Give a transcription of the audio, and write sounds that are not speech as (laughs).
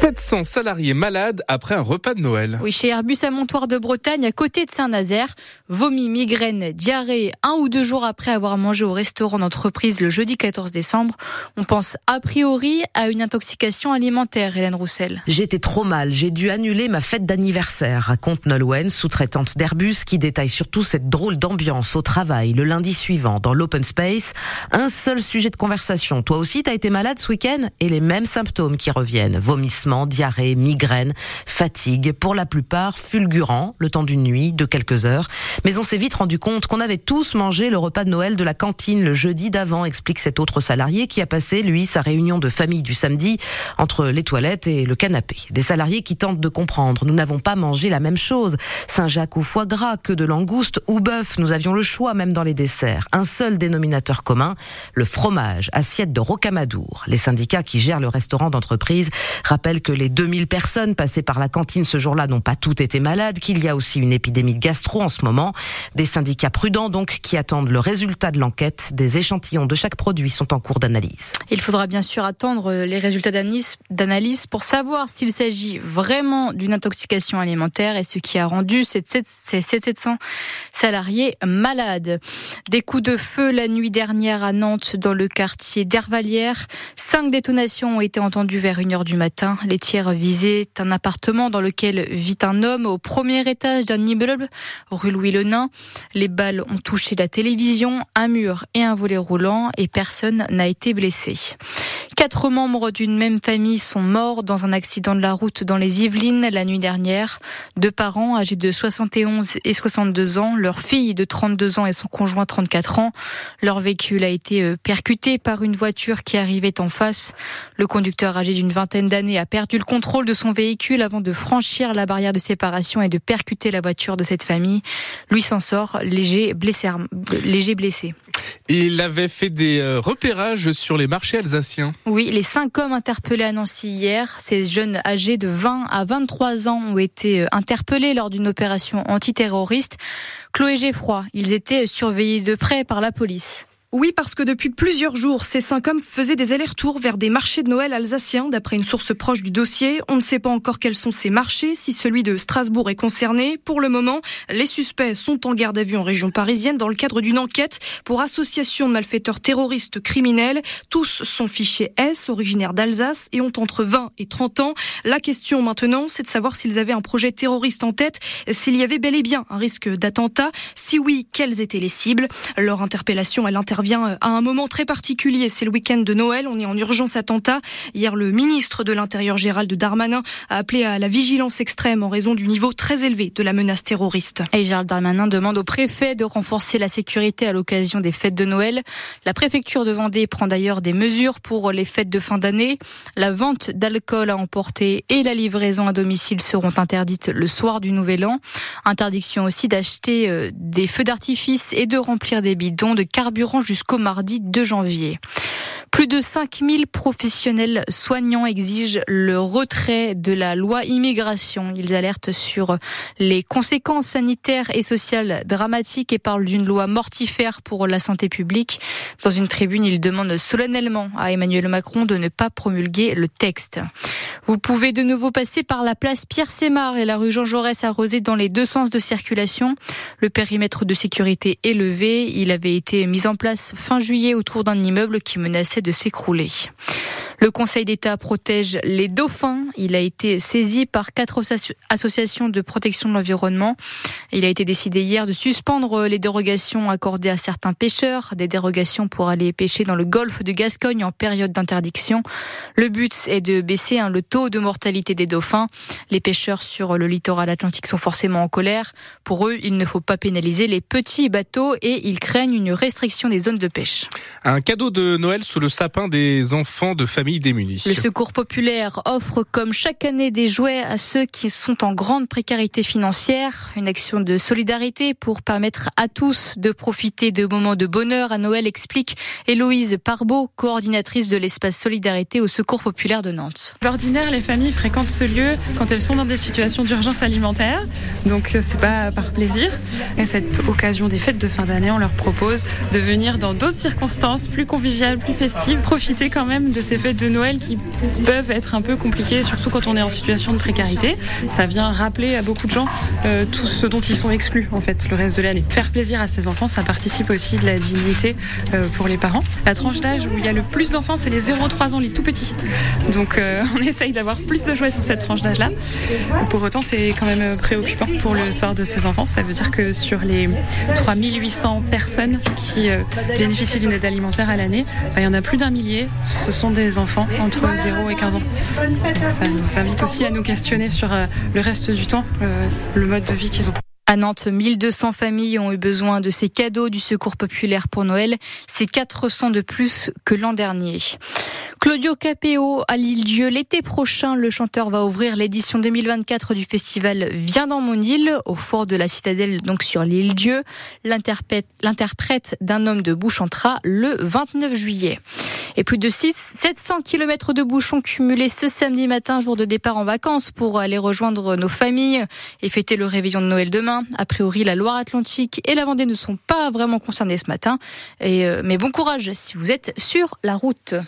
700 salariés malades après un repas de Noël. Oui, chez Airbus à Montoire de Bretagne, à côté de Saint-Nazaire, vomi, migraine, diarrhée, un ou deux jours après avoir mangé au restaurant d'entreprise le jeudi 14 décembre. On pense a priori à une intoxication alimentaire, Hélène Roussel. J'étais trop mal, j'ai dû annuler ma fête d'anniversaire, raconte Nolwenn, sous-traitante d'Airbus, qui détaille surtout cette drôle d'ambiance au travail le lundi suivant dans l'open space. Un seul sujet de conversation. Toi aussi, t'as été malade ce week-end? Et les mêmes symptômes qui reviennent. Vomissement diarrhée, migraine, fatigue, pour la plupart fulgurants, le temps d'une nuit, de quelques heures. Mais on s'est vite rendu compte qu'on avait tous mangé le repas de Noël de la cantine le jeudi d'avant, explique cet autre salarié qui a passé, lui, sa réunion de famille du samedi entre les toilettes et le canapé. Des salariés qui tentent de comprendre. Nous n'avons pas mangé la même chose. Saint-Jacques ou foie gras, que de langouste ou bœuf. Nous avions le choix même dans les desserts. Un seul dénominateur commun, le fromage, assiette de rocamadour. Les syndicats qui gèrent le restaurant d'entreprise rappellent que les 2000 personnes passées par la cantine ce jour-là n'ont pas toutes été malades, qu'il y a aussi une épidémie de gastro en ce moment. Des syndicats prudents donc qui attendent le résultat de l'enquête. Des échantillons de chaque produit sont en cours d'analyse. Il faudra bien sûr attendre les résultats d'analyse pour savoir s'il s'agit vraiment d'une intoxication alimentaire et ce qui a rendu ces 700 salariés malades. Des coups de feu la nuit dernière à Nantes dans le quartier d'Hervalière. Cinq détonations ont été entendues vers 1h du matin. Les tirs visaient un appartement dans lequel vit un homme au premier étage d'un immeuble, rue Louis le Nain. Les balles ont touché la télévision, un mur et un volet roulant et personne n'a été blessé. Quatre membres d'une même famille sont morts dans un accident de la route dans les Yvelines la nuit dernière. Deux parents âgés de 71 et 62 ans, leur fille de 32 ans et son conjoint 34 ans. Leur véhicule a été euh, percuté par une voiture qui arrivait en face. Le conducteur âgé d'une vingtaine d'années a perdu le contrôle de son véhicule avant de franchir la barrière de séparation et de percuter la voiture de cette famille. Lui s'en sort léger blessé. Léger blessé. Il avait fait des euh, repérages sur les marchés alsaciens. Oui, les cinq hommes interpellés à Nancy hier, ces jeunes âgés de 20 à 23 ans ont été euh, interpellés lors d'une opération antiterroriste. Chloé Geffroy, ils étaient surveillés de près par la police. Oui, parce que depuis plusieurs jours, ces cinq hommes faisaient des allers-retours vers des marchés de Noël alsaciens. D'après une source proche du dossier, on ne sait pas encore quels sont ces marchés, si celui de Strasbourg est concerné. Pour le moment, les suspects sont en garde à vue en région parisienne dans le cadre d'une enquête pour association de malfaiteurs terroristes criminels. Tous sont fichés S, originaires d'Alsace et ont entre 20 et 30 ans. La question maintenant, c'est de savoir s'ils avaient un projet terroriste en tête, s'il y avait bel et bien un risque d'attentat. Si oui, quelles étaient les cibles? Leur interpellation, elle intervient à un moment très particulier. C'est le week-end de Noël. On est en urgence attentat. Hier, le ministre de l'Intérieur Gérald Darmanin a appelé à la vigilance extrême en raison du niveau très élevé de la menace terroriste. Et Gérald Darmanin demande au préfet de renforcer la sécurité à l'occasion des fêtes de Noël. La préfecture de Vendée prend d'ailleurs des mesures pour les fêtes de fin d'année. La vente d'alcool à emporter et la livraison à domicile seront interdites le soir du Nouvel An. Interdiction aussi d'acheter euh, des feux d'artifice et de remplir des bidons de carburant jusqu'au mardi 2 janvier. Plus de 5000 professionnels soignants exigent le retrait de la loi immigration. Ils alertent sur les conséquences sanitaires et sociales dramatiques et parlent d'une loi mortifère pour la santé publique. Dans une tribune, ils demandent solennellement à Emmanuel Macron de ne pas promulguer le texte. Vous pouvez de nouveau passer par la place Pierre Sémar et la rue Jean Jaurès arrosée dans les deux sens de circulation. Le périmètre de sécurité est levé. Il avait été mis en place fin juillet autour d'un immeuble qui menaçait de s'écrouler. Le Conseil d'État protège les dauphins. Il a été saisi par quatre associations de protection de l'environnement. Il a été décidé hier de suspendre les dérogations accordées à certains pêcheurs, des dérogations pour aller pêcher dans le golfe de Gascogne en période d'interdiction. Le but est de baisser hein, le taux de mortalité des dauphins. Les pêcheurs sur le littoral atlantique sont forcément en colère. Pour eux, il ne faut pas pénaliser les petits bateaux et ils craignent une restriction des zones de pêche. Un cadeau de Noël sous le sapin des enfants de famille le Secours populaire offre comme chaque année des jouets à ceux qui sont en grande précarité financière, une action de solidarité pour permettre à tous de profiter de moments de bonheur à Noël, explique Héloïse Parbeau, coordinatrice de l'espace Solidarité au Secours populaire de Nantes. D'ordinaire, les familles fréquentent ce lieu quand elles sont dans des situations d'urgence alimentaire, donc euh, c'est pas par plaisir. Et cette occasion des fêtes de fin d'année, on leur propose de venir dans d'autres circonstances plus conviviales, plus festives, profiter quand même de ces fêtes de Noël qui peuvent être un peu compliquées, surtout quand on est en situation de précarité. Ça vient rappeler à beaucoup de gens euh, tout ce dont ils sont exclus en fait le reste de l'année. Faire plaisir à ces enfants, ça participe aussi de la dignité euh, pour les parents. La tranche d'âge où il y a le plus d'enfants, c'est les 0-3 ans, les tout petits. Donc euh, (laughs) on essaye d'avoir plus de jouets sur cette tranche d'âge-là. Pour autant, c'est quand même préoccupant pour le sort de ces enfants. Ça veut dire que sur les 3800 personnes qui bénéficient d'une aide alimentaire à l'année, bah, il y en a plus d'un millier. Ce sont des enfants entre 0 et 15 ans. Ça nous invite aussi à nous questionner sur le reste du temps, le mode de vie qu'ils ont. À Nantes, 1200 familles ont eu besoin de ces cadeaux du Secours populaire pour Noël. C'est 400 de plus que l'an dernier. Claudio Capéo à l'île-dieu. L'été prochain, le chanteur va ouvrir l'édition 2024 du festival Viens dans mon île, au fort de la citadelle, donc sur l'île-dieu. L'interprète d'un homme de bouche chantera le 29 juillet. Et plus de 700 km de bouchons cumulés ce samedi matin, jour de départ en vacances pour aller rejoindre nos familles et fêter le réveillon de Noël demain. A priori, la Loire-Atlantique et la Vendée ne sont pas vraiment concernés ce matin. Euh, mais bon courage si vous êtes sur la route.